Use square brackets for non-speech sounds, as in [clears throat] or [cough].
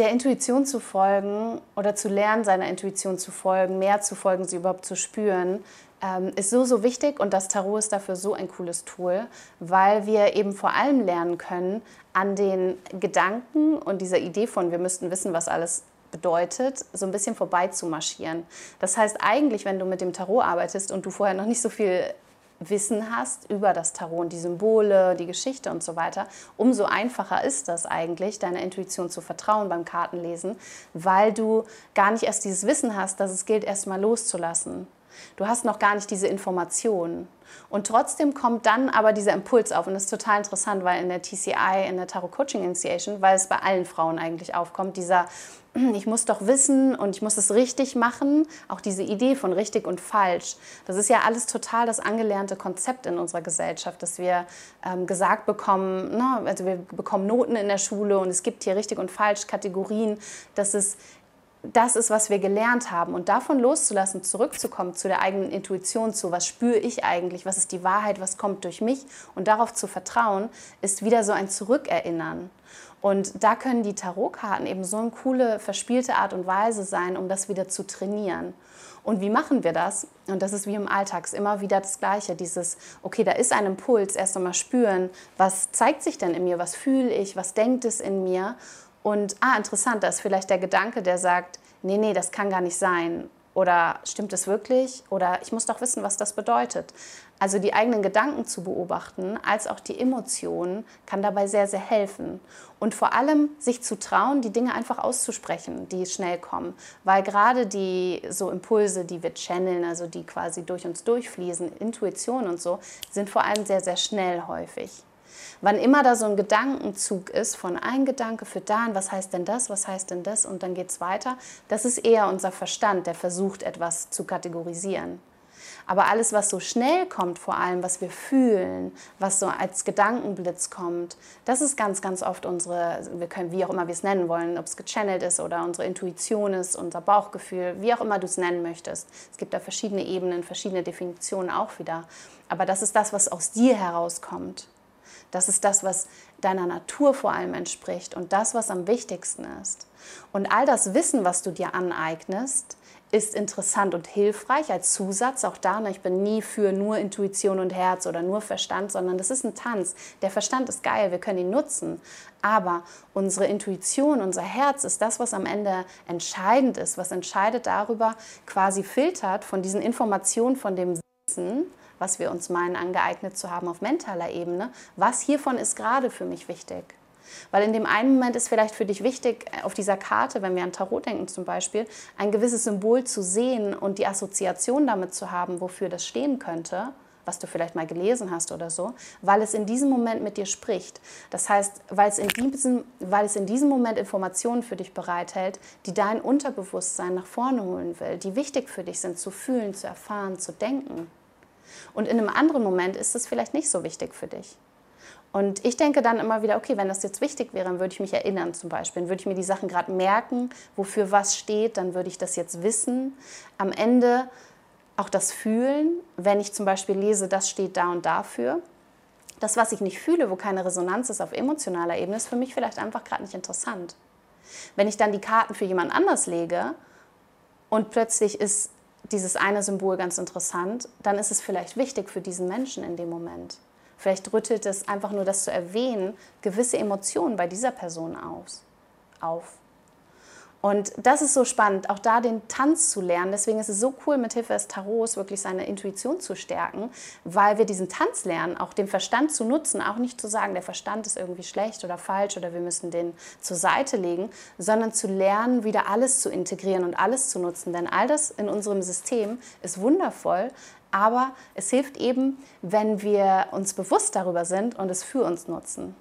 der Intuition zu folgen oder zu lernen, seiner Intuition zu folgen, mehr zu folgen, sie überhaupt zu spüren, ähm, ist so, so wichtig und das Tarot ist dafür so ein cooles Tool, weil wir eben vor allem lernen können, an den Gedanken und dieser Idee von, wir müssten wissen, was alles bedeutet, so ein bisschen vorbei zu marschieren. Das heißt eigentlich, wenn du mit dem Tarot arbeitest und du vorher noch nicht so viel Wissen hast über das Tarot die Symbole, die Geschichte und so weiter, umso einfacher ist das eigentlich, deiner Intuition zu vertrauen beim Kartenlesen, weil du gar nicht erst dieses Wissen hast, dass es gilt, erst mal loszulassen. Du hast noch gar nicht diese Informationen. Und trotzdem kommt dann aber dieser Impuls auf. Und das ist total interessant, weil in der TCI, in der Tarot Coaching Initiation, weil es bei allen Frauen eigentlich aufkommt, dieser [clears throat] ich muss doch wissen und ich muss es richtig machen, auch diese Idee von richtig und falsch, das ist ja alles total das angelernte Konzept in unserer Gesellschaft, dass wir ähm, gesagt bekommen, ne, also wir bekommen Noten in der Schule und es gibt hier richtig und falsch Kategorien, dass es das ist, was wir gelernt haben. Und davon loszulassen, zurückzukommen zu der eigenen Intuition, zu was spüre ich eigentlich, was ist die Wahrheit, was kommt durch mich und darauf zu vertrauen, ist wieder so ein Zurückerinnern. Und da können die Tarotkarten eben so eine coole, verspielte Art und Weise sein, um das wieder zu trainieren. Und wie machen wir das? Und das ist wie im Alltag immer wieder das Gleiche. Dieses, okay, da ist ein Impuls, erst einmal spüren, was zeigt sich denn in mir, was fühle ich, was denkt es in mir und, ah, interessant, da ist vielleicht der Gedanke, der sagt, nee, nee, das kann gar nicht sein. Oder stimmt es wirklich? Oder ich muss doch wissen, was das bedeutet. Also die eigenen Gedanken zu beobachten, als auch die Emotionen, kann dabei sehr, sehr helfen. Und vor allem sich zu trauen, die Dinge einfach auszusprechen, die schnell kommen. Weil gerade die so Impulse, die wir channeln, also die quasi durch uns durchfließen, Intuition und so, sind vor allem sehr, sehr schnell häufig. Wann immer da so ein Gedankenzug ist von ein Gedanke für dann, was heißt denn das, was heißt denn das und dann geht es weiter, das ist eher unser Verstand, der versucht etwas zu kategorisieren. Aber alles, was so schnell kommt, vor allem, was wir fühlen, was so als Gedankenblitz kommt, das ist ganz, ganz oft unsere, wir können, wie auch immer wir es nennen wollen, ob es gechannelt ist oder unsere Intuition ist, unser Bauchgefühl, wie auch immer du es nennen möchtest. Es gibt da verschiedene Ebenen, verschiedene Definitionen auch wieder. Aber das ist das, was aus dir herauskommt. Das ist das, was deiner Natur vor allem entspricht und das, was am wichtigsten ist. Und all das Wissen, was du dir aneignest, ist interessant und hilfreich als Zusatz. Auch da, ne, ich bin nie für nur Intuition und Herz oder nur Verstand, sondern das ist ein Tanz. Der Verstand ist geil, wir können ihn nutzen. Aber unsere Intuition, unser Herz ist das, was am Ende entscheidend ist, was entscheidet darüber, quasi filtert von diesen Informationen, von dem Wissen, was wir uns meinen angeeignet zu haben auf mentaler Ebene, was hiervon ist gerade für mich wichtig. Weil in dem einen Moment ist vielleicht für dich wichtig, äh, auf dieser Karte, wenn wir an Tarot denken zum Beispiel, ein gewisses Symbol zu sehen und die Assoziation damit zu haben, wofür das stehen könnte, was du vielleicht mal gelesen hast oder so, weil es in diesem Moment mit dir spricht. Das heißt, weil es in diesem, weil es in diesem Moment Informationen für dich bereithält, die dein Unterbewusstsein nach vorne holen will, die wichtig für dich sind, zu fühlen, zu erfahren, zu denken. Und in einem anderen Moment ist es vielleicht nicht so wichtig für dich. Und ich denke dann immer wieder, okay, wenn das jetzt wichtig wäre, dann würde ich mich erinnern zum Beispiel. Dann würde ich mir die Sachen gerade merken, wofür was steht, dann würde ich das jetzt wissen. Am Ende auch das Fühlen, wenn ich zum Beispiel lese, das steht da und dafür. Das, was ich nicht fühle, wo keine Resonanz ist auf emotionaler Ebene, ist für mich vielleicht einfach gerade nicht interessant. Wenn ich dann die Karten für jemand anders lege und plötzlich ist dieses eine Symbol ganz interessant, dann ist es vielleicht wichtig für diesen Menschen in dem Moment. Vielleicht rüttelt es einfach nur das zu erwähnen, gewisse Emotionen bei dieser Person aus, auf. Und das ist so spannend, auch da den Tanz zu lernen. Deswegen ist es so cool, mit Hilfe des Tarots wirklich seine Intuition zu stärken, weil wir diesen Tanz lernen, auch den Verstand zu nutzen, auch nicht zu sagen, der Verstand ist irgendwie schlecht oder falsch oder wir müssen den zur Seite legen, sondern zu lernen, wieder alles zu integrieren und alles zu nutzen. Denn all das in unserem System ist wundervoll, aber es hilft eben, wenn wir uns bewusst darüber sind und es für uns nutzen.